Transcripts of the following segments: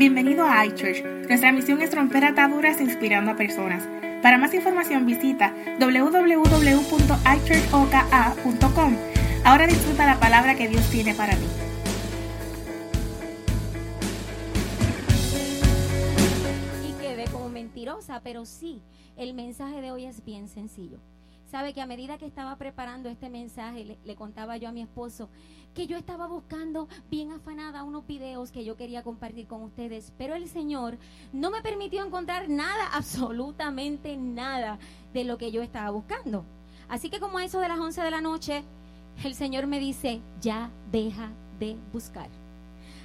Bienvenido a iChurch. Nuestra misión es romper ataduras inspirando a personas. Para más información visita www.ichurchoka.com. Ahora disfruta la palabra que Dios tiene para ti. Y quedé como mentirosa, pero sí, el mensaje de hoy es bien sencillo. Sabe que a medida que estaba preparando este mensaje, le, contaba yo a mi esposo que yo estaba buscando bien afanada unos videos que yo quería compartir con ustedes, pero el Señor no me permitió encontrar nada, absolutamente nada de lo que yo estaba buscando. Así que como eso de las 11 de la noche, el Señor me dice, ya deja de buscar.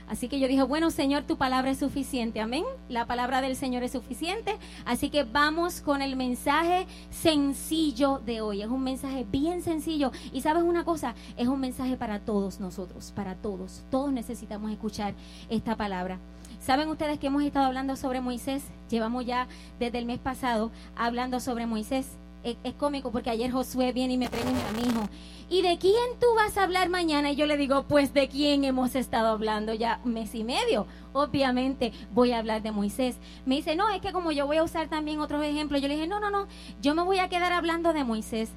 Así que yo dije, bueno Señor, tu palabra es suficiente, amén. La palabra del Señor es suficiente. Así que vamos con el mensaje sencillo de hoy. Es un mensaje bien sencillo. Y sabes una cosa, es un mensaje para todos nosotros, para todos. Todos necesitamos escuchar esta palabra. ¿Saben ustedes que hemos estado hablando sobre Moisés? Llevamos ya desde el mes pasado hablando sobre Moisés. Es, cómico porque ayer Josué viene y me pregunta a mi hijo, ¿y de quién tú vas a hablar mañana? Y yo le digo, pues de quién hemos estado hablando ya mes y medio. Obviamente voy a hablar de Moisés. Me dice, no, es que como yo voy a usar también otros ejemplos, yo le dije, no, no, no, yo me voy a quedar hablando de Moisés.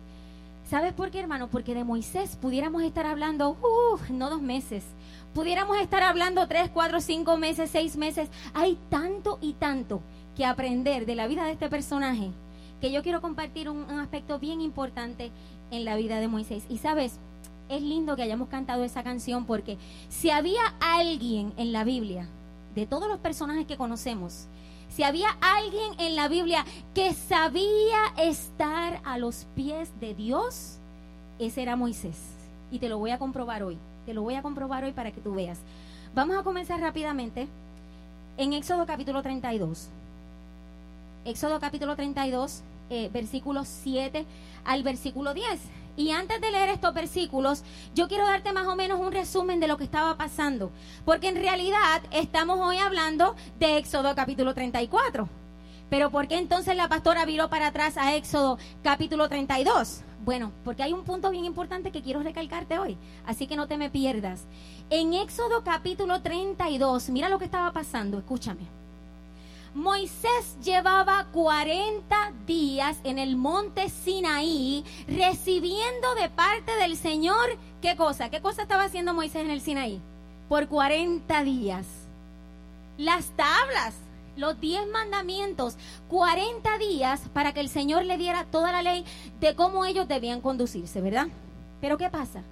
¿Sabes por qué, hermano? Porque de Moisés pudiéramos estar hablando, uh, no dos meses, pudiéramos estar hablando tres, cuatro, cinco meses, seis meses. Hay tanto y tanto que aprender de la vida de este personaje que yo quiero compartir un, aspecto bien importante en la vida de Moisés. Y sabes, es lindo que hayamos cantado esa canción porque si había alguien en la Biblia, de todos los personajes que conocemos, si había alguien en la Biblia que sabía estar a los pies de Dios, ese era Moisés. Y te lo voy a comprobar hoy. Te lo voy a comprobar hoy para que tú veas. Vamos a comenzar rápidamente en Éxodo capítulo 32. Éxodo capítulo 32, eh, versículos 7 al versículo 10. Y antes de leer estos versículos, yo quiero darte más o menos un resumen de lo que estaba pasando. Porque en realidad estamos hoy hablando de Éxodo capítulo 34. Pero ¿por qué entonces la pastora viró para atrás a Éxodo capítulo 32? Bueno, porque hay un punto bien importante que quiero recalcarte hoy. Así que no te me pierdas. En Éxodo capítulo 32, mira lo que estaba pasando, escúchame. Moisés llevaba 40 días en el monte Sinaí recibiendo de parte del Señor, ¿qué cosa? ¿Qué cosa estaba haciendo Moisés en el Sinaí? Por 40 días. Las tablas, los 10 mandamientos, 40 días para que el Señor le diera toda la ley de cómo ellos debían conducirse, ¿verdad? Pero ¿qué pasa?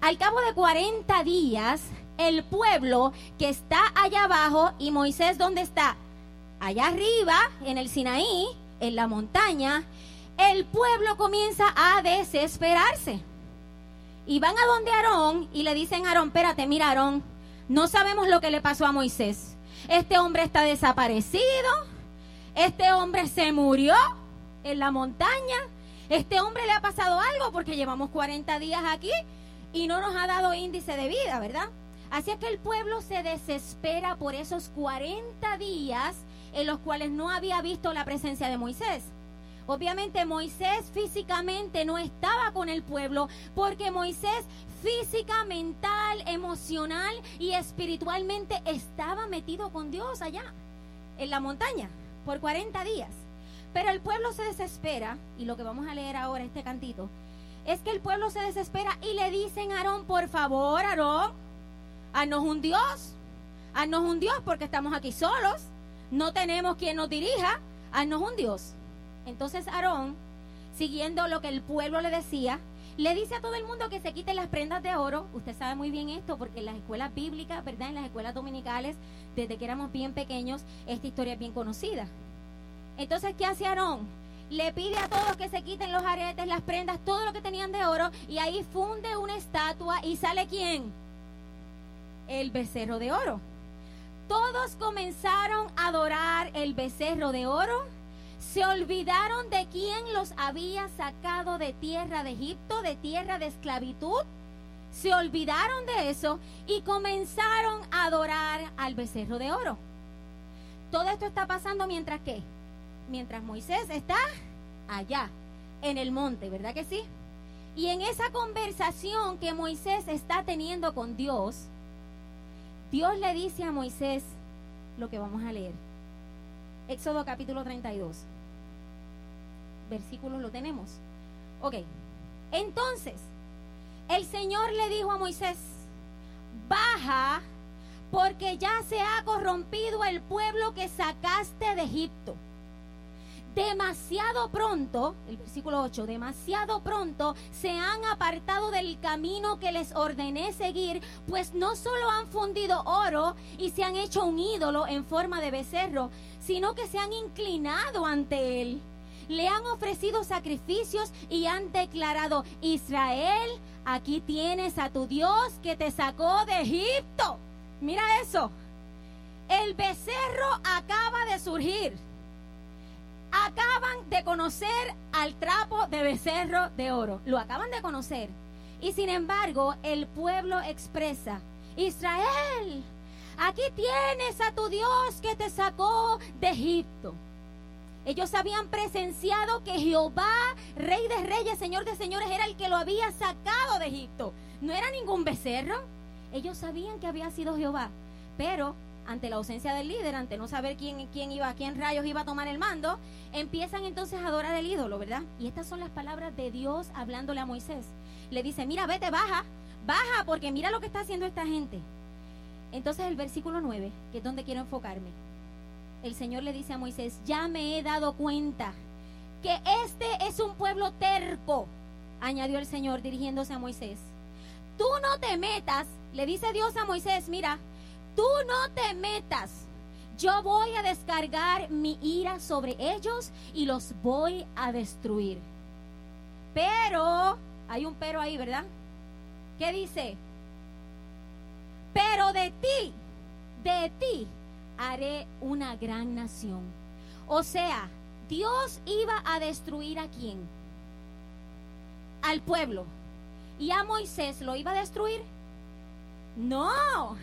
Al cabo de 40 días, el pueblo que está allá abajo y Moisés, ¿dónde está? Allá arriba, en el Sinaí, en la montaña, el pueblo comienza a desesperarse. Y van a donde Aarón y le dicen a Aarón, espérate, mira Aarón, no sabemos lo que le pasó a Moisés. Este hombre está desaparecido, este hombre se murió en la montaña, este hombre le ha pasado algo porque llevamos 40 días aquí y no nos ha dado índice de vida, ¿verdad? Así es que el pueblo se desespera por esos 40 días en los cuales no había visto la presencia de Moisés. Obviamente Moisés físicamente no estaba con el pueblo porque Moisés física, mental, emocional y espiritualmente estaba metido con Dios allá, en la montaña, por 40 días. Pero el pueblo se desespera, y lo que vamos a leer ahora, este cantito, es que el pueblo se desespera y le dicen a Aarón, por favor, Aarón, haznos un Dios, haznos un Dios porque estamos aquí solos no tenemos quien nos dirija, haznos un Dios. Entonces Aarón, siguiendo lo que el pueblo le decía, le dice a todo el mundo que se quiten las prendas de oro. Usted sabe muy bien esto porque en las escuelas bíblicas, ¿verdad? En las escuelas dominicales, desde que éramos bien pequeños, esta historia es bien conocida. Entonces, ¿qué hace Aarón? Le pide a todos que se quiten los aretes, las prendas, todo lo que tenían de oro, y ahí funde una estatua y sale quién? El becerro de oro todos comenzaron a adorar el becerro de oro, se olvidaron de quién los había sacado de tierra de Egipto, de tierra de esclavitud. Se olvidaron de eso y comenzaron a adorar al becerro de oro. Todo esto está pasando mientras que, mientras Moisés está allá, en el monte, ¿verdad que sí? Y en esa conversación que Moisés está teniendo con Dios, Dios le dice a Moisés, lo que vamos a leer. Éxodo capítulo 32. Versículos lo tenemos. Ok. Entonces, el Señor le dijo a Moisés, baja porque ya se ha corrompido el pueblo que sacaste de Egipto. Demasiado pronto, el versículo 8, demasiado pronto se han apartado del camino que les ordené seguir, pues no solo han fundido oro y se han hecho un ídolo en forma de becerro, sino que se han inclinado ante él. Le han ofrecido sacrificios y han declarado, Israel, aquí tienes a tu Dios que te sacó de Egipto. Mira eso. El becerro acaba de surgir. Acaban de conocer al trapo de becerro de oro. Lo acaban de conocer. Y sin embargo, el pueblo expresa, Israel, aquí tienes a tu Dios que te sacó de Egipto. Ellos habían presenciado que Jehová, Rey de Reyes, Señor de Señores, era el que lo había sacado de Egipto. No era ningún becerro. Ellos sabían que había sido Jehová, pero ante la ausencia del líder, ante no saber quién, quién iba, quién rayos iba a tomar el mando, empiezan entonces a adorar el ídolo, ¿verdad? Y estas son las palabras de Dios hablándole a Moisés. Le dice, mira, vete, baja, baja, porque mira lo que está haciendo esta gente. Entonces el versículo 9, que es donde quiero enfocarme. El Señor le dice a Moisés, ya me he dado cuenta que este es un pueblo terco, añadió el Señor dirigiéndose a Moisés. Tú no te metas le dice Dios a Moisés, mira, tú no te metas. Yo voy a descargar mi ira sobre ellos y los voy a destruir. Pero, hay un pero ahí, ¿verdad? ¿Qué dice? Pero de ti, de ti, haré una gran nación. O sea, Dios iba a destruir a quién? Al pueblo. ¿Y a Moisés lo iba a destruir? No.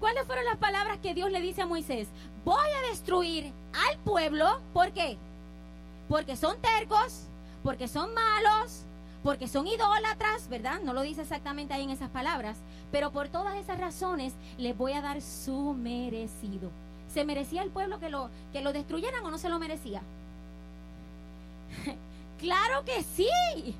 ¿Cuáles fueron las palabras que Dios le dice a Moisés? Voy a destruir al pueblo. ¿Por qué? Porque son tercos, porque son malos, porque son idólatras, ¿verdad? No lo dice exactamente ahí en esas palabras. Pero por todas esas razones les voy a dar su merecido. ¿Se merecía el pueblo que lo, que lo destruyeran o no se lo merecía? claro que sí.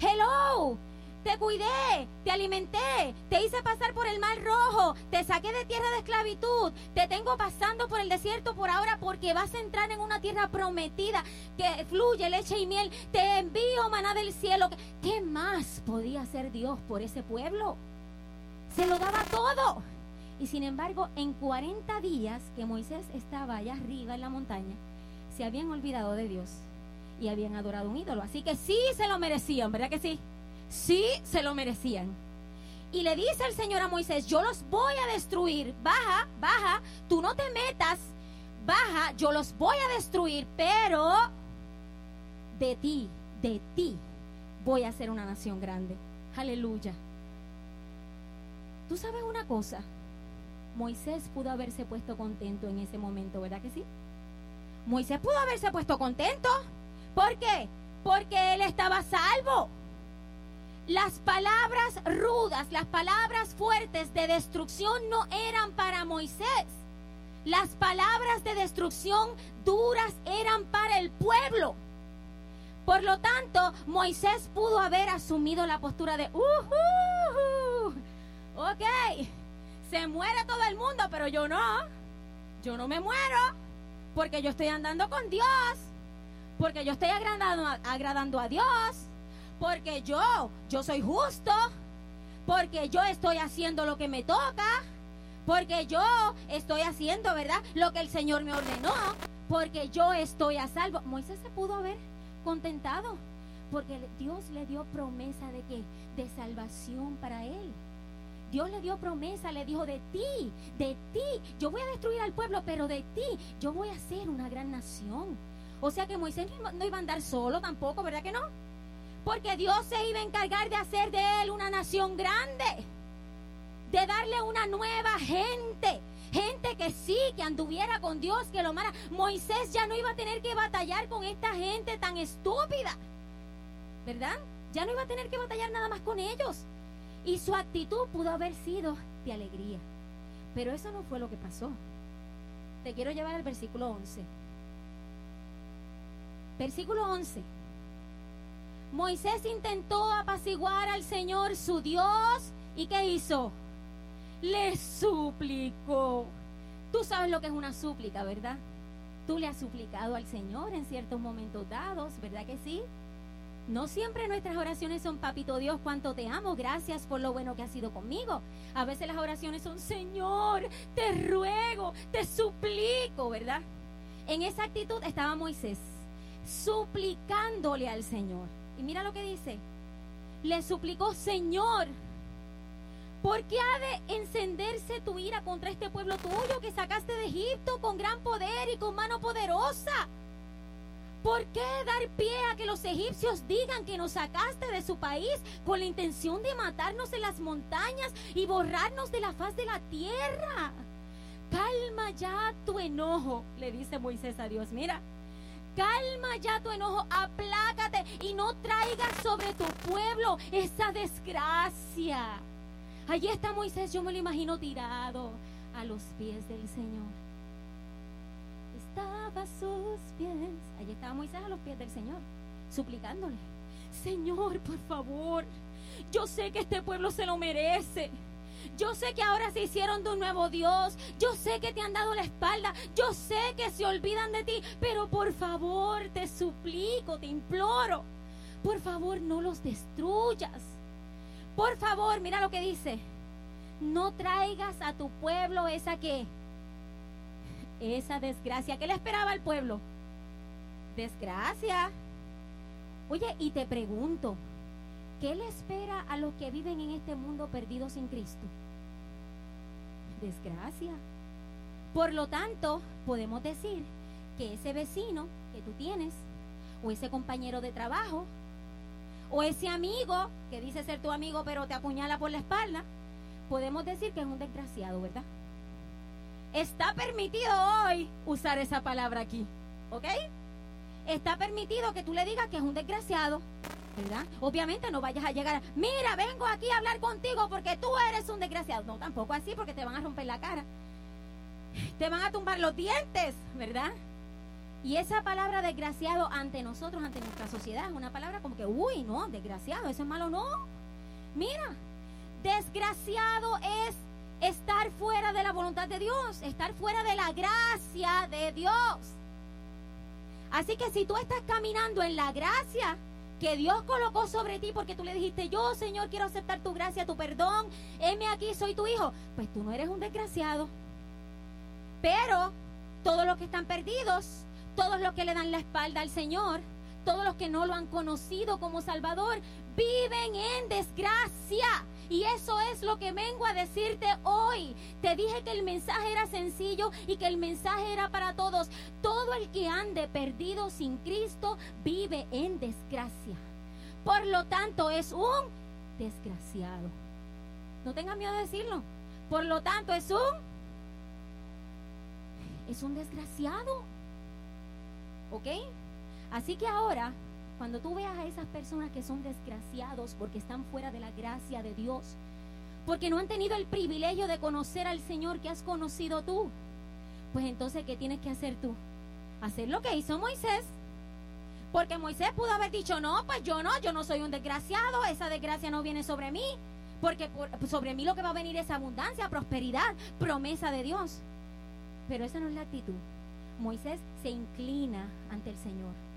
Hello, te cuidé, te alimenté, te hice pasar por el mar rojo, te saqué de tierra de esclavitud, te tengo pasando por el desierto por ahora porque vas a entrar en una tierra prometida que fluye leche y miel, te envío maná del cielo. ¿Qué más podía hacer Dios por ese pueblo? Se lo daba todo. Y sin embargo, en 40 días que Moisés estaba allá arriba en la montaña, se habían olvidado de Dios y habían adorado un ídolo. Así que sí se lo merecían, ¿verdad que sí? Sí, se lo merecían. Y le dice el Señor a Moisés, yo los voy a destruir. Baja, baja, tú no te metas. Baja, yo los voy a destruir, pero de ti, de ti, voy a ser una nación grande. Aleluya. Tú sabes una cosa, Moisés pudo haberse puesto contento en ese momento, ¿verdad que sí? Moisés pudo haberse puesto contento. ¿Por qué? Porque él estaba salvo. Las palabras rudas, las palabras fuertes de destrucción no eran para Moisés. Las palabras de destrucción duras eran para el pueblo. Por lo tanto, Moisés pudo haber asumido la postura de, uh, uh, ok, se muere todo el mundo, pero yo no. Yo no me muero porque yo estoy andando con Dios, porque yo estoy agradando a Dios porque yo, yo soy justo, porque yo estoy haciendo lo que me toca, porque yo estoy haciendo, ¿verdad? Lo que el Señor me ordenó, porque yo estoy a salvo. Moisés se pudo haber contentado, porque Dios le dio promesa de que de salvación para él. Dios le dio promesa, le dijo de ti, de ti, yo voy a destruir al pueblo, pero de ti yo voy a ser una gran nación. O sea que Moisés no iba a andar solo tampoco, ¿verdad que no? Porque Dios se iba a encargar de hacer de él una nación grande. De darle una nueva gente. Gente que sí, que anduviera con Dios, que lo amara. Moisés ya no iba a tener que batallar con esta gente tan estúpida. ¿Verdad? Ya no iba a tener que batallar nada más con ellos. Y su actitud pudo haber sido de alegría. Pero eso no fue lo que pasó. te quiero llevar al versículo 11. Versículo 11. Moisés intentó apaciguar al Señor su Dios y ¿qué hizo? Le suplicó. Tú sabes lo que es una súplica, ¿verdad? Tú le has suplicado al Señor en ciertos momentos dados, ¿verdad que sí? No siempre nuestras oraciones son, papito Dios, cuánto te amo, gracias por lo bueno que has sido conmigo. A veces las oraciones son, Señor, te ruego, te suplico, ¿verdad? En esa actitud estaba Moisés, suplicándole al Señor. Y mira lo que dice, le suplicó, Señor, ¿por qué ha de encenderse tu ira contra este pueblo tuyo que sacaste de Egipto con gran poder y con mano poderosa? ¿Por qué dar pie a que los egipcios digan que nos sacaste de su país con la intención de matarnos en las montañas y borrarnos de la faz de la tierra? Calma ya tu enojo, le dice Moisés a Dios. Mira, calma ya tu enojo, aplácate y no traigas sobre tu pueblo esa desgracia. Allí está Moisés, yo me lo imagino tirado a los pies del Señor estaba a sus pies. Allí estaba Moisés a los pies del Señor, suplicándole, Señor, por favor, yo sé que este pueblo se lo merece. Yo sé que ahora se hicieron de un nuevo Dios. Yo sé que te han dado la espalda. Yo sé que se olvidan de ti. Pero por favor, te suplico, te imploro. Por favor, no los destruyas. Por favor, mira lo que dice. No traigas a tu pueblo esa que esa desgracia. ¿Qué le esperaba al pueblo? Desgracia. Oye, y te pregunto, ¿qué le espera a los que viven en este mundo perdidos sin Cristo? Desgracia. Por lo tanto, podemos decir que ese vecino que tú tienes, o ese compañero de trabajo, o ese amigo que dice ser tu amigo pero te apuñala por la espalda, podemos decir que es un desgraciado, ¿verdad? Está permitido hoy usar esa palabra aquí, ¿ok? Está permitido que tú le digas que es un desgraciado, ¿verdad? Obviamente no vayas a llegar, mira, vengo aquí a hablar contigo porque tú eres un desgraciado. No, tampoco así porque te van a romper la cara. Te van a tumbar los dientes, ¿verdad? Y esa palabra desgraciado ante nosotros, ante nuestra sociedad, es una palabra como que, uy, no, desgraciado, eso es malo, no. Mira, desgraciado es estar fuera de la voluntad de Dios, estar fuera de la gracia de Dios. Así que si tú estás caminando en la gracia que Dios colocó sobre ti porque tú le dijiste, yo Señor quiero aceptar tu gracia, tu perdón, heme aquí, soy tu hijo, pues tú no eres un desgraciado. Pero todos los que están perdidos, todos los que le dan la espalda al Señor, todos los que no lo han conocido como Salvador, viven en desgracia. Y eso es lo que vengo a decirte hoy. Te dije que el mensaje era sencillo y que el mensaje era para todos. Todo el que ande perdido sin Cristo vive en desgracia. Por lo tanto, es un desgraciado. No tenga miedo de decirlo. Por lo tanto, es un es un desgraciado. ¿Ok? Así que ahora cuando tú veas a esas personas que son desgraciados porque están fuera de la gracia de Dios, porque no han tenido el privilegio de conocer al Señor que has conocido tú, pues entonces, ¿qué tienes que hacer tú? Hacer lo que hizo Moisés. Porque Moisés pudo haber dicho, no, pues yo no, yo no soy un desgraciado, esa desgracia no viene sobre mí, porque sobre mí lo que va a venir es abundancia, prosperidad, promesa de Dios. Pero esa no es la actitud. Moisés se inclina ante el Señor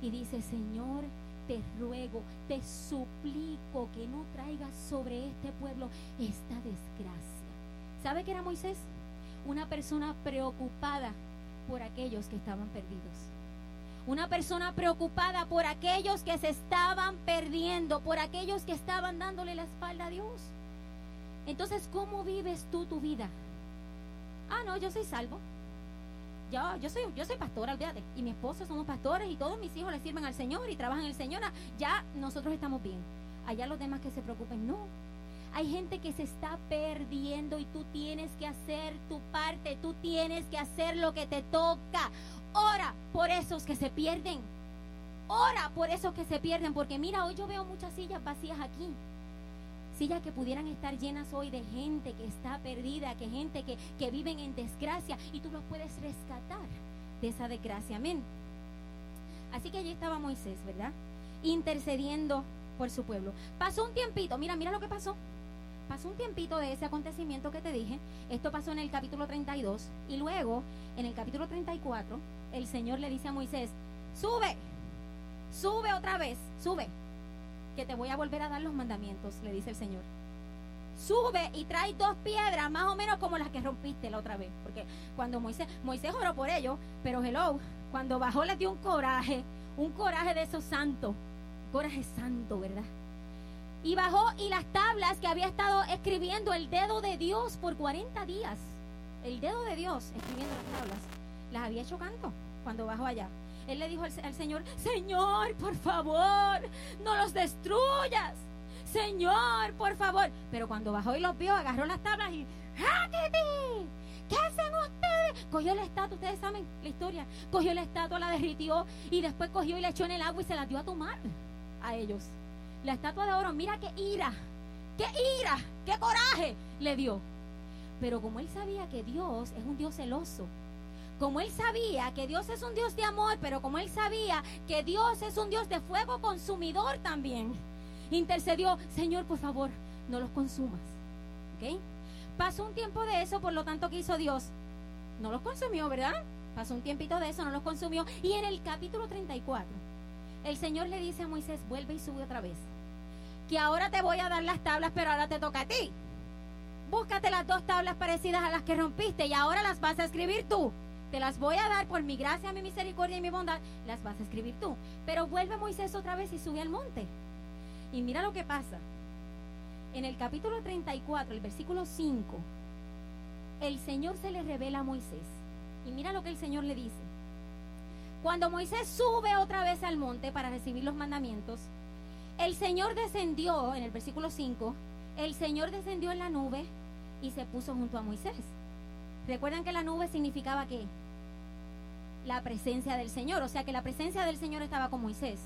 y dice, Señor, te ruego, te suplico que no traigas sobre este pueblo esta desgracia. ¿Sabe qué era Moisés? Una persona preocupada por aquellos que estaban perdidos. Una persona preocupada por aquellos que se estaban perdiendo, por aquellos que estaban dándole la espalda a Dios. Entonces, ¿cómo vives tú tu vida? Ah, no, yo soy salvo yo, yo soy, yo soy pastora, olvídate, y mi esposo somos pastores y todos mis hijos le sirven al Señor y trabajan en el Señor, ya nosotros estamos bien. Allá los demás que se preocupen, no. Hay gente que se está perdiendo y tú tienes que hacer tu parte, tú tienes que hacer lo que te toca. Ora por esos que se pierden. Ora por esos que se pierden, porque mira, hoy yo veo muchas sillas vacías aquí. Sillas que pudieran estar llenas hoy de gente que está perdida, que gente que, que viven en desgracia y tú los puedes rescatar de esa desgracia. Amén. Así que allí estaba Moisés, ¿verdad? Intercediendo por su pueblo. Pasó un tiempito, mira, mira lo que pasó. Pasó un tiempito de ese acontecimiento que te dije. Esto pasó en el capítulo 32. Y luego, en el capítulo 34, el Señor le dice a Moisés, sube, sube otra vez, sube, que te voy a volver a dar los mandamientos, le dice el Señor. Sube y trae dos piedras, más o menos como las que rompiste la otra vez. Porque cuando Moisés, Moisés oró por ellos, pero hello, cuando bajó le dio un coraje, un coraje de esos santos, coraje santo, ¿verdad? Y bajó y las tablas que había estado escribiendo el dedo de Dios por 40 días, el dedo de Dios escribiendo las tablas, las había hecho canto cuando bajó allá. Él le dijo al, Señor, Señor, por favor, no los destruyas. Señor, por favor. Pero cuando bajó y los vio, agarró las tablas y ¿Qué hacen ustedes? Cogió la estatua, ustedes saben la historia. Cogió la estatua, la derritió y después cogió y la echó en el agua y se la dio a tomar a ellos. La estatua de oro, mira qué ira, qué ira, qué coraje le dio. Pero como él sabía que Dios es un Dios celoso, como él sabía que Dios es un Dios de amor, pero como él sabía que Dios es un Dios de fuego consumidor también, intercedió, Señor, por favor, no los consumas. ¿Ok? Pasó un tiempo de eso, por lo tanto, ¿qué hizo Dios? No los consumió, ¿verdad? Pasó un tiempito de eso, no los consumió. Y en el capítulo 34, el Señor le dice a Moisés, vuelve y sube otra vez. Que ahora te voy a dar las tablas, pero ahora te toca a ti. Búscate las dos tablas parecidas a las que rompiste y ahora las vas a escribir tú. Te las voy a dar por mi gracia, mi misericordia y mi bondad. Las vas a escribir tú. Pero vuelve Moisés otra vez y sube al monte. Y mira lo que pasa. En el capítulo 34, el versículo 5, el Señor se le revela a Moisés. Y mira lo que el Señor le dice. Cuando Moisés sube otra vez al monte para recibir los mandamientos, el Señor descendió, en el versículo 5, el Señor descendió en la nube y se puso junto a Moisés. Recuerdan que la nube significaba qué? La presencia del Señor, o sea que la presencia del Señor estaba con Moisés.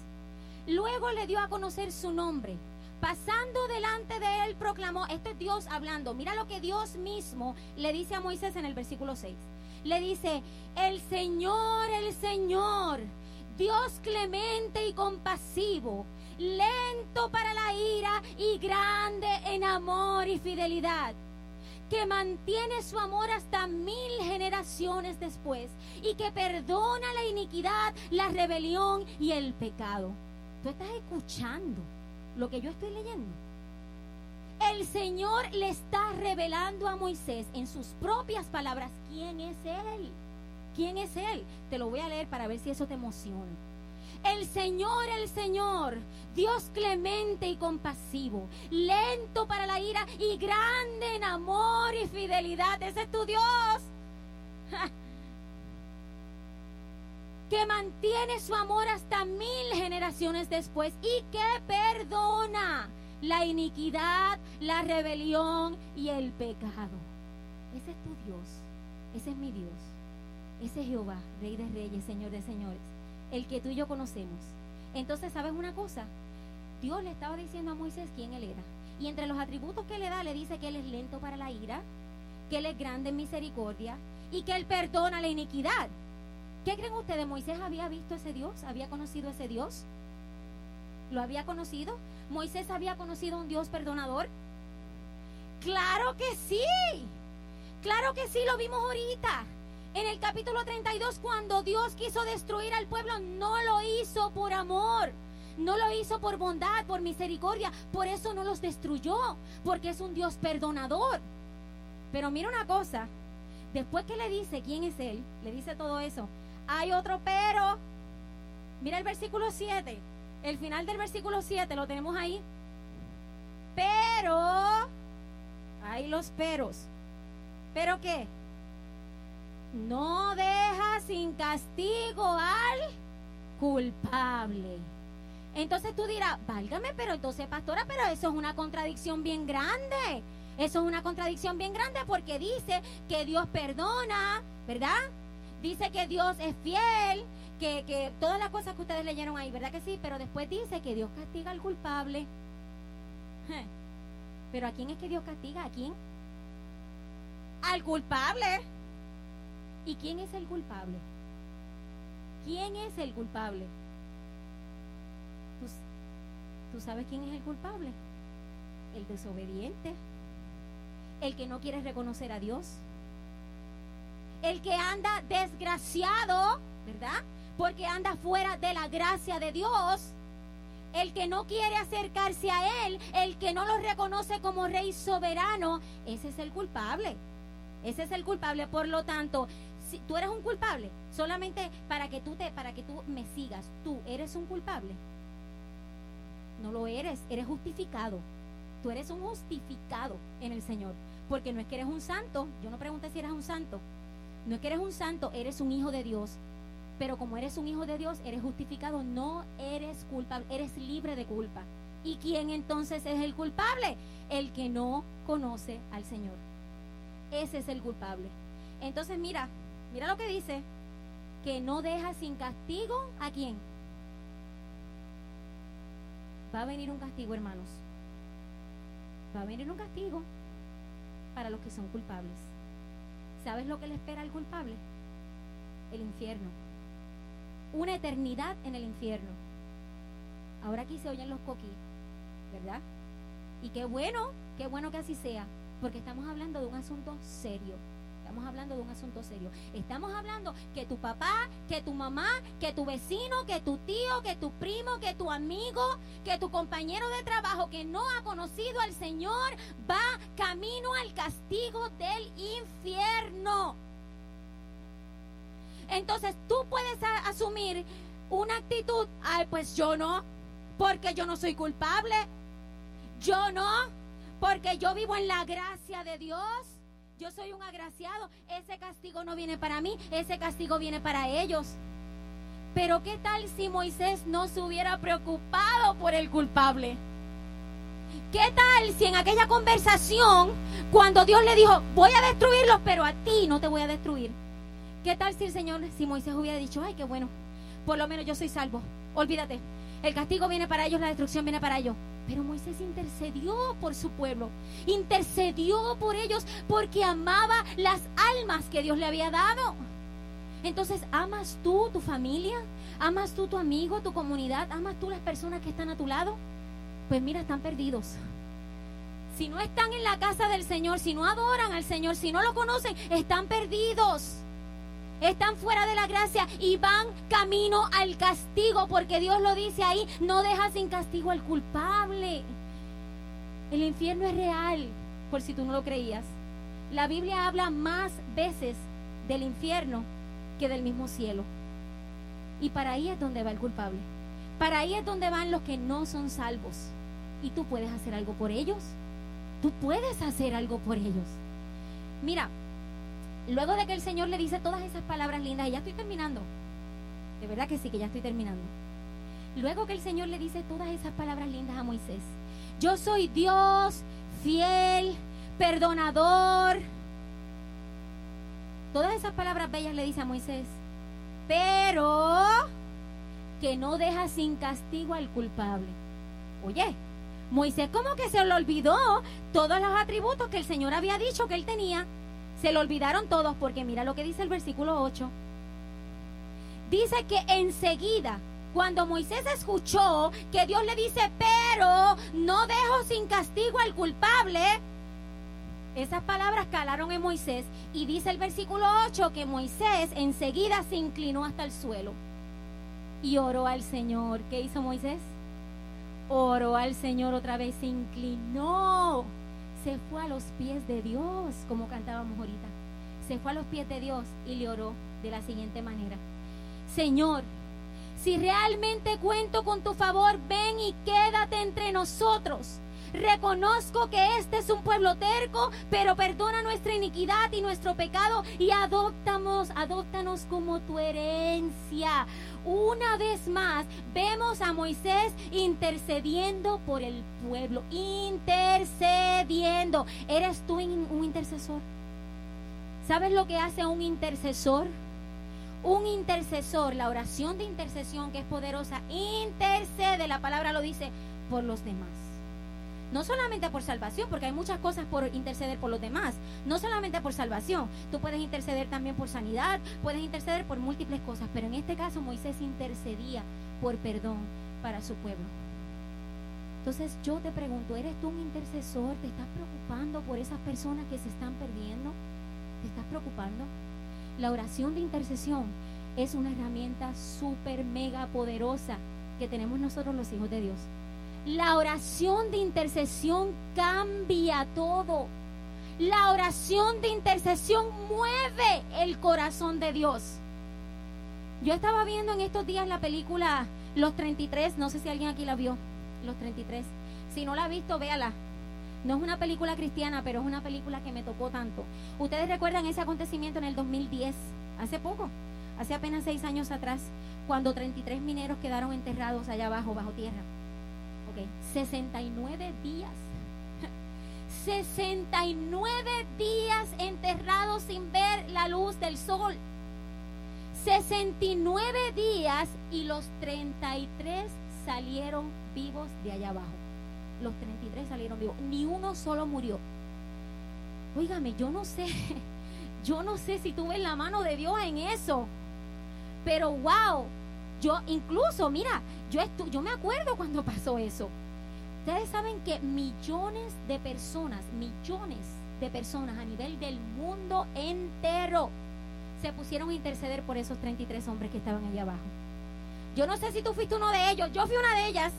Luego le dio a conocer su nombre. Pasando delante de él proclamó, este es Dios hablando, mira lo que Dios mismo le dice a Moisés en el versículo 6. Le dice, el Señor, el Señor, Dios clemente y compasivo, lento para la ira y grande en amor y fidelidad que mantiene su amor hasta mil generaciones después y que perdona la iniquidad, la rebelión y el pecado. Tú estás escuchando lo que yo estoy leyendo. El Señor le está revelando a Moisés en sus propias palabras quién es Él. ¿Quién es Él? Te lo voy a leer para ver si eso te emociona. El Señor, el Señor, Dios clemente y compasivo, lento para la ira y grande en amor y fidelidad. Ese es tu Dios. que mantiene su amor hasta mil generaciones después y que perdona la iniquidad, la rebelión y el pecado. Ese es tu Dios, ese es mi Dios, ese es Jehová, Rey de Reyes, Señor de Señores el que tú y yo conocemos. Entonces, ¿sabes una cosa? Dios le estaba diciendo a Moisés quién él era. Y entre los atributos que le da, le dice que él es lento para la ira, que él es grande en misericordia y que él perdona la iniquidad. ¿Qué creen ustedes? ¿Moisés había visto ese Dios? ¿Había conocido ese Dios? ¿Lo había conocido? ¿Moisés había conocido a un Dios perdonador? Claro que sí. Claro que sí, lo vimos ahorita. En el capítulo 32, cuando Dios quiso destruir al pueblo, no lo hizo por amor. No lo hizo por bondad, por misericordia. Por eso no los destruyó. Porque es un Dios perdonador. Pero mira una cosa. Después que le dice quién es Él, le dice todo eso. Hay otro pero. Mira el versículo 7. El final del versículo 7 lo tenemos ahí. Pero. Hay los peros. ¿Pero qué? No deja sin castigo al culpable. Entonces tú dirás, válgame, pero entonces, pastora, pero eso es una contradicción bien grande. Eso es una contradicción bien grande porque dice que Dios perdona, ¿verdad? Dice que Dios es fiel, que, que todas las cosas que ustedes leyeron ahí, ¿verdad que sí? Pero después dice que Dios castiga al culpable. Pero ¿a quién es que Dios castiga? ¿A quién? Al culpable. ¿Y quién es el culpable? ¿Quién es el culpable? ¿Tú, sabes quién es el culpable? El desobediente. El que no quiere reconocer a Dios. El que anda desgraciado, ¿verdad? Porque anda fuera de la gracia de Dios. El que no quiere acercarse a Él, el que no lo reconoce como rey soberano, ese es el culpable. Ese es el culpable. Por lo tanto, si tú eres un culpable, solamente para que tú te, para que tú me sigas, tú eres un culpable. No lo eres, eres justificado. Tú eres un justificado en el Señor. Porque no es que eres un santo. Yo no pregunté si eres un santo. No es que eres un santo, eres un hijo de Dios. Pero como eres un hijo de Dios, eres justificado, no eres culpable, eres libre de culpa. ¿Y quién entonces es el culpable? El que no conoce al Señor. Ese es el culpable. Entonces mira, mira lo que dice, que no deja sin castigo a quién. Va a venir un castigo, hermanos. Va a venir un castigo para los que son culpables. ¿Sabes lo que le espera al culpable? El infierno. Una eternidad en el infierno. Ahora aquí se oyen los coquí, ¿verdad? Y qué bueno, qué bueno que así sea, porque estamos hablando de un asunto serio. Estamos hablando de un asunto serio. Estamos hablando que tu papá, que tu mamá, que tu vecino, que tu tío, que tu primo, que tu amigo, que tu compañero de trabajo que no ha conocido al Señor va camino al castigo del infierno. Entonces tú puedes asumir una actitud, ay, pues yo no, porque yo no soy culpable. Yo no, porque yo vivo en la gracia de Dios yo soy un agraciado, ese castigo no viene para mí, ese castigo viene para ellos. Pero ¿qué tal si Moisés no se hubiera preocupado por el culpable? ¿Qué tal si en aquella conversación, cuando Dios le dijo, voy a destruirlos, pero a ti no te voy a destruir? ¿Qué tal si el Señor, si Moisés hubiera dicho, ay, qué bueno, por lo menos yo soy salvo, olvídate, el castigo viene para ellos, la destrucción viene para ellos. Pero Moisés intercedió por su pueblo, intercedió por ellos porque amaba las almas que Dios le había dado. Entonces, ¿amas tú tu familia? ¿Amas tú tu amigo, tu comunidad? ¿Amas tú las personas que están a tu lado? Pues mira, están perdidos. Si no están en la casa del Señor, si no adoran al Señor, si no lo conocen, están perdidos están fuera de la gracia y van camino al castigo, porque Dios lo dice ahí, no deja sin castigo al culpable. El infierno es real, por si tú no lo creías. La Biblia habla más veces del infierno que del mismo cielo. Y para ahí es donde va el culpable. Para ahí es donde van los que no son salvos. Y tú puedes hacer algo por ellos. Tú puedes hacer algo por ellos. Mira, luego de que el Señor le dice todas esas palabras lindas, y ya estoy terminando, de verdad que sí, que ya estoy terminando. Luego que el Señor le dice todas esas palabras lindas a Moisés, yo soy Dios fiel, perdonador. Todas esas palabras bellas le dice a Moisés, pero que no deja sin castigo al culpable. Oye, Moisés como que se le olvidó todos los atributos que el Señor había dicho que él tenía. Se lo olvidaron todos porque mira lo que dice el versículo 8. Dice que enseguida, cuando Moisés escuchó que Dios le dice, pero no dejo sin castigo al culpable, esas palabras calaron en Moisés y dice el versículo 8 que Moisés enseguida se inclinó hasta el suelo y oró al Señor. ¿Qué hizo Moisés? Oró al Señor otra vez, se inclinó a los pies de Dios, como cantábamos ahorita. Se fue a los pies de Dios y le oró de la siguiente manera. Señor, si realmente cuento con tu favor, ven y quédate entre nosotros. Reconozco que este es un pueblo terco, pero perdona nuestra iniquidad y nuestro pecado y adoptamos, adóptanos como tu herencia. Una vez más, vemos a Moisés intercediendo por el pueblo, intercediendo. ¿Eres tú un intercesor? ¿Sabes lo que hace un intercesor? Un intercesor, la oración de intercesión que es poderosa, intercede, la palabra lo dice, por los demás No solamente por salvación, porque hay muchas cosas por interceder por los demás. No solamente por salvación. Tú puedes interceder también por sanidad, puedes interceder por múltiples cosas. Pero en este caso Moisés intercedía por perdón para su pueblo. Entonces yo te pregunto, ¿eres tú un intercesor? ¿Te estás preocupando por esas personas que se están perdiendo? ¿Te estás preocupando? La oración de intercesión es una herramienta súper mega poderosa que tenemos nosotros los hijos de Dios. La oración de intercesión cambia todo. La oración de intercesión mueve el corazón de Dios. Yo estaba viendo en estos días la película Los 33, no sé si alguien aquí la vio, Los 33. Si no la ha visto, véala. No es una película cristiana, pero es una película que me tocó tanto. Ustedes recuerdan ese acontecimiento en el 2010, hace poco, hace apenas seis años atrás, cuando 33 mineros quedaron enterrados allá abajo, bajo tierra. Ok, 69 días. 69 días enterrados sin ver la luz del sol. 69 días y los 33 salieron vivos de allá abajo. Los 33 salieron vivos. Ni uno solo murió. Óigame, yo no sé, yo no sé si tuve la mano de Dios en eso. Pero wow, yo incluso, mira, yo, yo me acuerdo cuando pasó eso. Ustedes saben que millones de personas, millones de personas a nivel del mundo entero se pusieron a interceder por esos 33 hombres que estaban allá abajo. Yo no sé si tú fuiste uno de ellos, yo fui una de ellas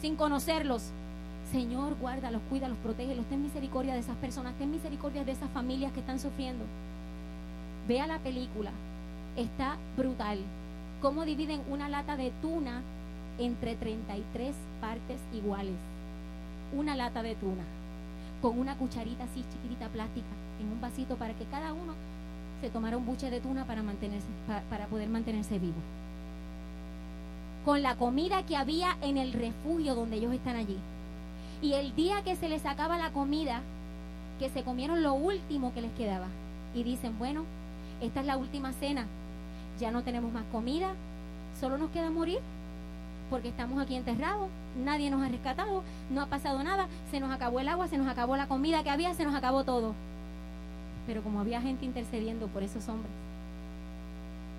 sin conocerlos. Señor, guárdalos, cuídalos, protégelos, ten misericordia de esas personas, ten misericordia de esas familias que están sufriendo. Vea la película, está brutal. Cómo dividen una lata de tuna entre 33 partes iguales. Una lata de tuna, con una cucharita así chiquitita plástica, en un vasito para que cada uno se tomara un buche de tuna para, mantenerse, para poder mantenerse vivo. Con la comida que había en el refugio donde ellos están allí. Y el día que se les acaba la comida, que se comieron lo último que les quedaba. Y dicen, bueno, esta es la última cena, ya no tenemos más comida, solo nos queda morir, porque estamos aquí enterrados, nadie nos ha rescatado, no ha pasado nada, se nos acabó el agua, se nos acabó la comida que había, se nos acabó todo. Pero como había gente intercediendo por esos hombres,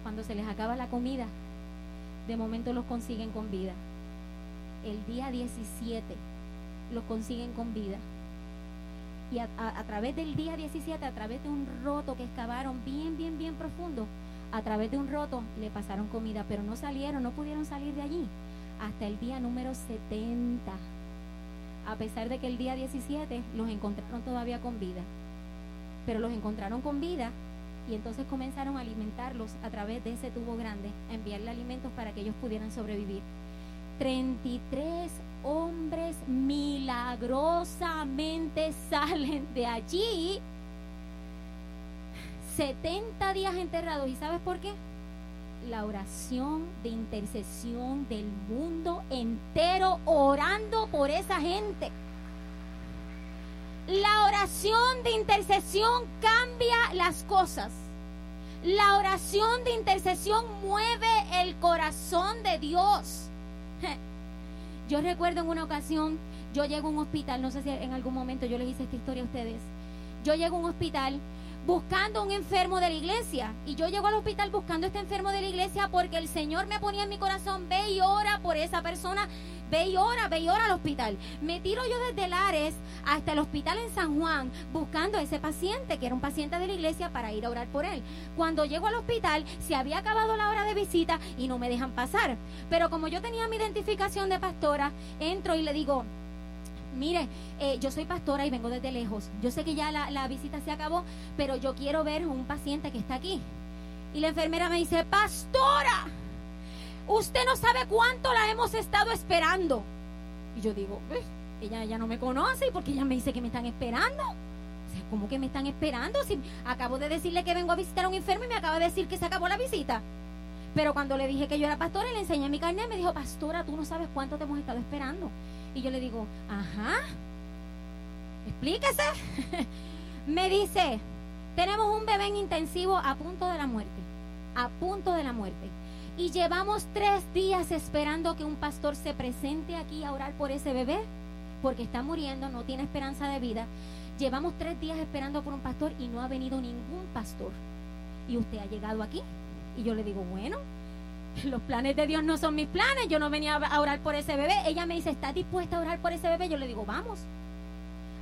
cuando se les acaba la comida, de momento los consiguen con vida. El día 17 los consiguen con vida. Y a, través del día 17, a través de un roto que excavaron bien, bien, bien profundo, a través de un roto le pasaron comida, pero no salieron, no pudieron salir de allí hasta el día número 70. A pesar de que el día 17 los encontraron todavía con vida. Pero los encontraron con vida y entonces comenzaron a alimentarlos a través de ese tubo grande, a enviarle alimentos para que ellos pudieran sobrevivir. 33 hombres milagrosamente salen de allí 70 días enterrados. ¿Y sabes por qué? La oración de intercesión del mundo entero orando por esa gente. La oración de intercesión cambia las cosas. La oración de intercesión mueve el corazón de Dios. Yo recuerdo en una ocasión, yo llego a un hospital, no sé si en algún momento yo les hice esta historia a ustedes. Yo llego a un hospital buscando un enfermo de la iglesia. Y yo llego al hospital buscando este enfermo de la iglesia porque el Señor me ponía en mi corazón, ve y ora por esa persona, ve y ora, ve y ora al hospital. Me tiro yo desde Lares hasta el hospital en San Juan buscando a ese paciente, que era un paciente de la iglesia, para ir a orar por él. Cuando llego al hospital, se había acabado la hora de visita y no me dejan pasar. Pero como yo tenía mi identificación de pastora, entro y le digo, mire, eh, yo soy pastora y vengo desde lejos. Yo sé que ya la, visita se acabó, pero yo quiero ver un paciente que está aquí. Y la enfermera me dice, pastora, usted no sabe cuánto la hemos estado esperando. Y yo digo, ella ya no me conoce porque ella me dice que me están esperando. O sea, ¿cómo que me están esperando? Si acabo de decirle que vengo a visitar a un enfermo y me acaba de decir que se acabó la visita. Pero cuando le dije que yo era pastora y le enseñé mi carnet, me dijo, pastora, tú no sabes cuánto te hemos estado esperando. Y yo le digo, ajá, explíquese. me dice, tenemos un bebé en intensivo a punto de la muerte, a punto de la muerte. Y llevamos tres días esperando que un pastor se presente aquí a orar por ese bebé porque está muriendo, no tiene esperanza de vida. Llevamos tres días esperando por un pastor y no ha venido ningún pastor. Y usted ha llegado aquí. Y yo le digo, bueno, los planes de Dios no son mis planes. Yo no venía a orar por ese bebé. Ella me dice, ¿estás dispuesta a orar por ese bebé? Yo le digo, vamos.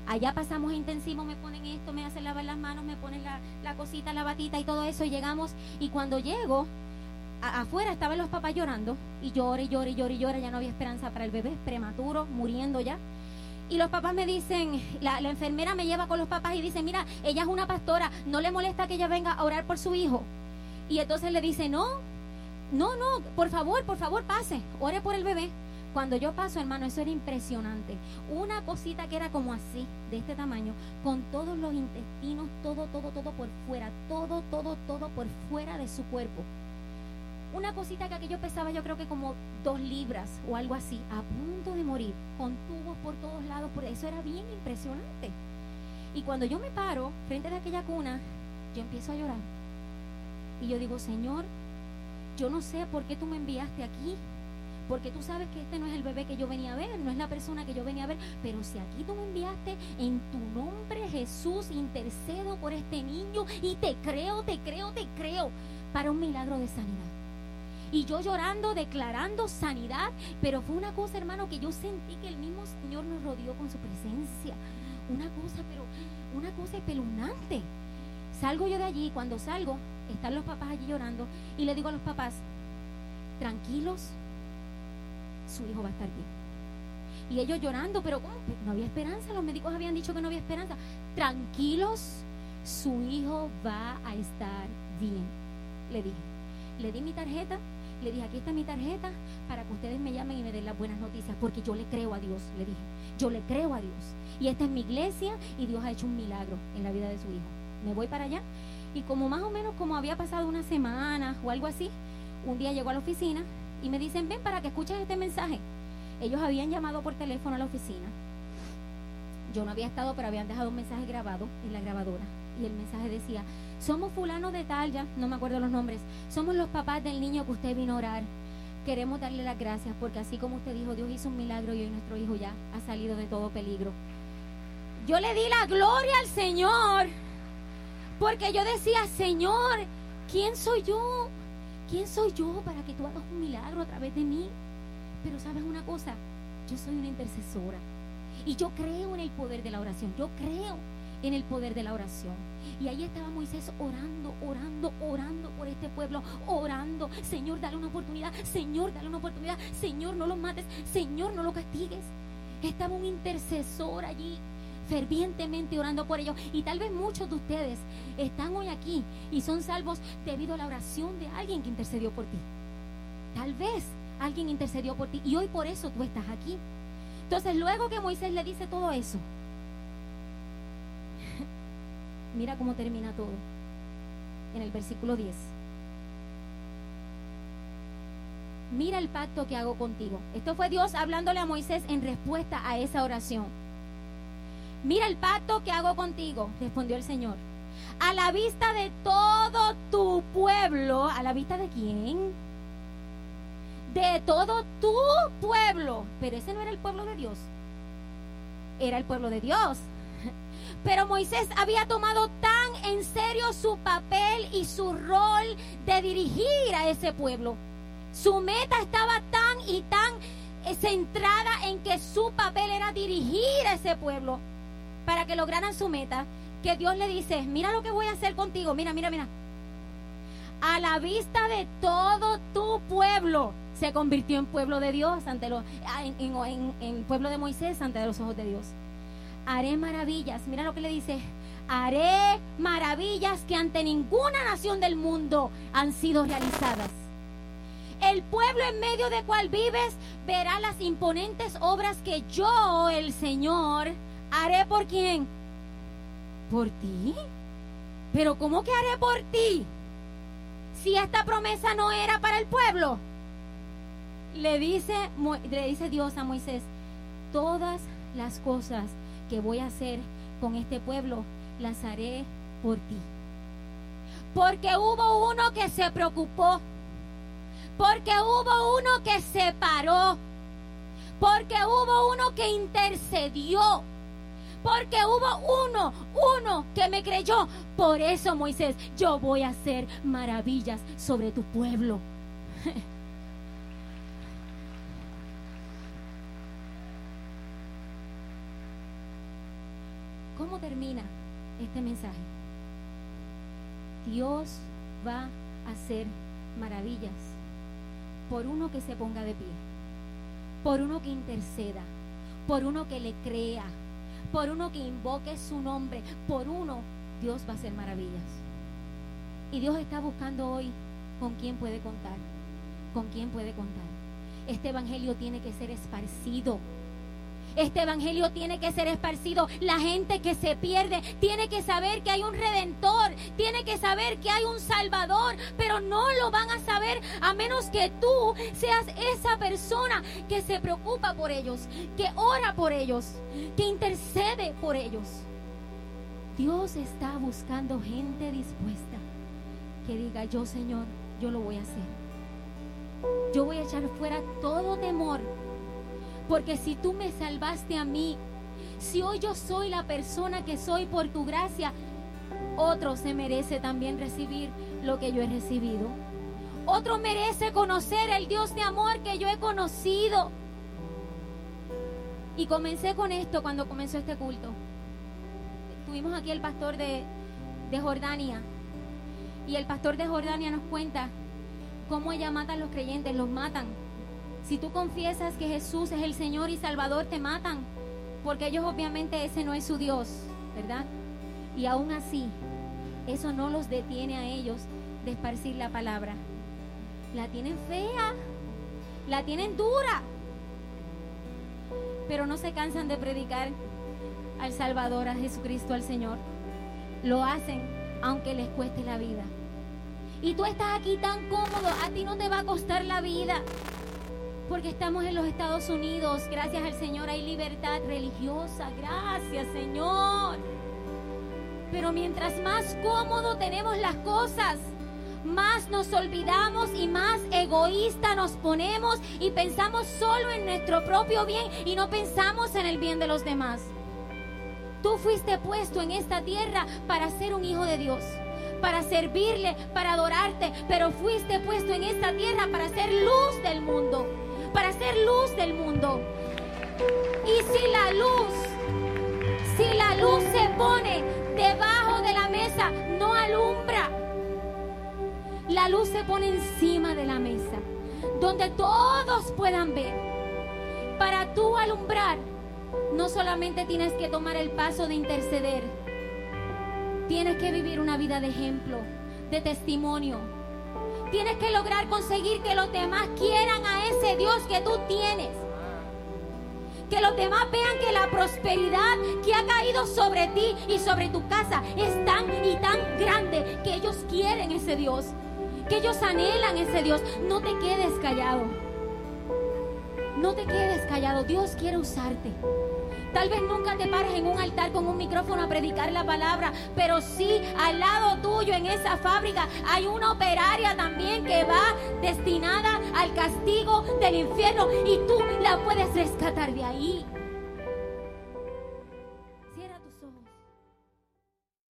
Allá pasamos intensivo, me ponen esto, me hacen lavar las manos, me ponen la, cosita, la batita y todo eso. Y llegamos. Y cuando llego, afuera estaban los papás llorando. Y llora, y llora, y llora, y llora. Ya no había esperanza para el bebé, prematuro, muriendo ya. Y los papás me dicen, la, la, enfermera me lleva con los papás y dice, mira, ella es una pastora, no le molesta que ella venga a orar por su hijo. Y entonces le dice, no, no, no, por favor, por favor, pase, ore por el bebé. Cuando yo paso, hermano, eso era impresionante. Una cosita que era como así, de este tamaño, con todos los intestinos, todo, todo, todo por fuera, todo, todo, todo por fuera de su cuerpo. Una cosita que aquello pesaba yo creo que como dos libras o algo así, a punto de morir, con tubos por todos lados, por eso era bien impresionante. Y cuando yo me paro frente a aquella cuna, yo empiezo a llorar. Y yo digo, Señor, yo no sé por qué tú me enviaste aquí, porque tú sabes que este no es el bebé que yo venía a ver, no es la persona que yo venía a ver, pero si aquí tú me enviaste, en tu nombre Jesús, intercedo por este niño y te creo, te creo, te creo, para un milagro de sanidad. Y yo llorando, declarando sanidad, pero fue una cosa, hermano, que yo sentí que el mismo Señor nos rodeó con su presencia. Una cosa, pero una cosa espeluznante. Salgo yo de allí, cuando salgo, están los papás allí llorando y le digo a los papás, tranquilos, su hijo va a estar bien. Y ellos llorando, pero ¿cómo? no había esperanza, los médicos habían dicho que no había esperanza. Tranquilos, su hijo va a estar bien. Le dije, le di mi tarjeta, le dije, aquí está mi tarjeta para que ustedes me llamen y me den las buenas noticias, porque yo le creo a Dios, le dije, yo le creo a Dios. Y esta es mi iglesia y Dios ha hecho un milagro en la vida de su hijo. Me voy para allá y como más o menos como había pasado una semana o algo así, un día llegó a la oficina y me dicen, ven para que escuches este mensaje. Ellos habían llamado por teléfono a la oficina. Yo no había estado, pero habían dejado un mensaje grabado en la grabadora. Y el mensaje decía, somos fulano de tal, ya no me acuerdo los nombres, somos los papás del niño que usted vino a orar. Queremos darle las gracias porque así como usted dijo, Dios hizo un milagro y hoy nuestro hijo ya ha salido de todo peligro. Yo le di la gloria al Señor porque yo decía, Señor, ¿quién soy yo? ¿Quién soy yo para que tú hagas un milagro a través de mí? Pero sabes una cosa, yo soy una intercesora. Y yo creo en el poder de la oración. Yo creo en el poder de la oración. Y ahí estaba Moisés orando, orando, orando por este pueblo, orando. Señor, dale una oportunidad. Señor, dale una oportunidad. Señor, no lo mates. Señor, no lo castigues. Estaba un intercesor allí fervientemente orando por ellos. Y tal vez muchos de ustedes están hoy aquí y son salvos debido a la oración de alguien que intercedió por ti. Tal vez alguien intercedió por ti y hoy por eso tú estás aquí. Entonces luego que Moisés le dice todo eso, mira cómo termina todo en el versículo 10. Mira el pacto que hago contigo. Esto fue Dios hablándole a Moisés en respuesta a esa oración. Mira el pacto que hago contigo, respondió el Señor. A la vista de todo tu pueblo, ¿a la vista de quién? De todo tu pueblo. Pero ese no era el pueblo de Dios. Era el pueblo de Dios. Pero Moisés había tomado tan en serio su papel y su rol de dirigir a ese pueblo. Su meta estaba tan y tan centrada en que su papel era dirigir a ese pueblo para que lograran su meta, que Dios le dice, mira lo que voy a hacer contigo, mira, mira, mira. A la vista de todo tu pueblo, se convirtió en pueblo de Dios, ante los, en, en pueblo de Moisés ante los ojos de Dios. Haré maravillas, mira lo que le dice, haré maravillas que ante ninguna nación del mundo han sido realizadas. El pueblo en medio de cual vives verá las imponentes obras que yo, el Señor, ¿Haré por quién? ¿Por ti? Pero ¿cómo que haré por ti? Si esta promesa no era para el pueblo. Le dice, le dice Dios a Moisés, todas las cosas que voy a hacer con este pueblo las haré por ti. Porque hubo uno que se preocupó. Porque hubo uno que se paró Porque hubo uno que intercedió. Porque hubo uno, uno que me creyó. Por eso, Moisés, yo voy a hacer maravillas sobre tu pueblo. ¿Cómo termina este mensaje? Dios va a hacer maravillas por uno que se ponga de pie, por uno que interceda, por uno que le crea, por uno que invoque su nombre, por uno Dios va a hacer maravillas. Y Dios está buscando hoy con quién puede contar, con quién puede contar. Este evangelio tiene que ser esparcido este evangelio tiene que ser esparcido. La gente que se pierde tiene que saber que hay un redentor, tiene que saber que hay un salvador, pero no lo van a saber a menos que tú seas esa persona que se preocupa por ellos, que ora por ellos, que intercede por ellos. Dios está buscando gente dispuesta que diga, yo Señor, yo lo voy a hacer. Yo voy a echar fuera todo temor porque si tú me salvaste a mí, si hoy yo soy la persona que soy por tu gracia, otro se merece también recibir lo que yo he recibido. Otro merece conocer el Dios de amor que yo he conocido. Y comencé con esto cuando comenzó este culto. Tuvimos aquí el pastor de, Jordania. Y el pastor de Jordania nos cuenta cómo ella mata a los creyentes, los matan si tú confiesas que Jesús es el Señor y Salvador, te matan, porque ellos obviamente ese no es su Dios, ¿verdad? Y aún así, eso no los detiene a ellos de esparcir la palabra. La tienen fea, la tienen dura, pero no se cansan de predicar al Salvador, a Jesucristo, al Señor. Lo hacen aunque les cueste la vida. Y tú estás aquí tan cómodo, a ti no te va a costar la vida porque estamos en los Estados Unidos. Gracias al Señor hay libertad religiosa. Gracias Señor. Pero mientras más cómodo tenemos las cosas, más nos olvidamos y más egoísta nos ponemos y pensamos solo en nuestro propio bien y no pensamos en el bien de los demás. Tú fuiste puesto en esta tierra para ser un hijo de Dios, para servirle, para adorarte, pero fuiste puesto en esta tierra para ser luz del mundo para ser luz del mundo. Y si la luz, si la luz se pone debajo de la mesa, no alumbra. La luz se pone encima de la mesa, donde todos puedan ver. Para tú alumbrar, no solamente tienes que tomar el paso de interceder, tienes que vivir una vida de ejemplo, de testimonio, Tienes que lograr conseguir que los demás quieran a ese Dios que tú tienes. Que los demás vean que la prosperidad que ha caído sobre ti y sobre tu casa es tan y tan grande que ellos quieren ese Dios. Que ellos anhelan ese Dios. No te quedes callado. No te quedes callado. Dios quiere usarte. Tal vez nunca te pares en un altar con un micrófono a predicar la palabra, pero sí al lado tuyo en esa fábrica hay una operaria también que va destinada al castigo del infierno y tú la puedes rescatar de ahí.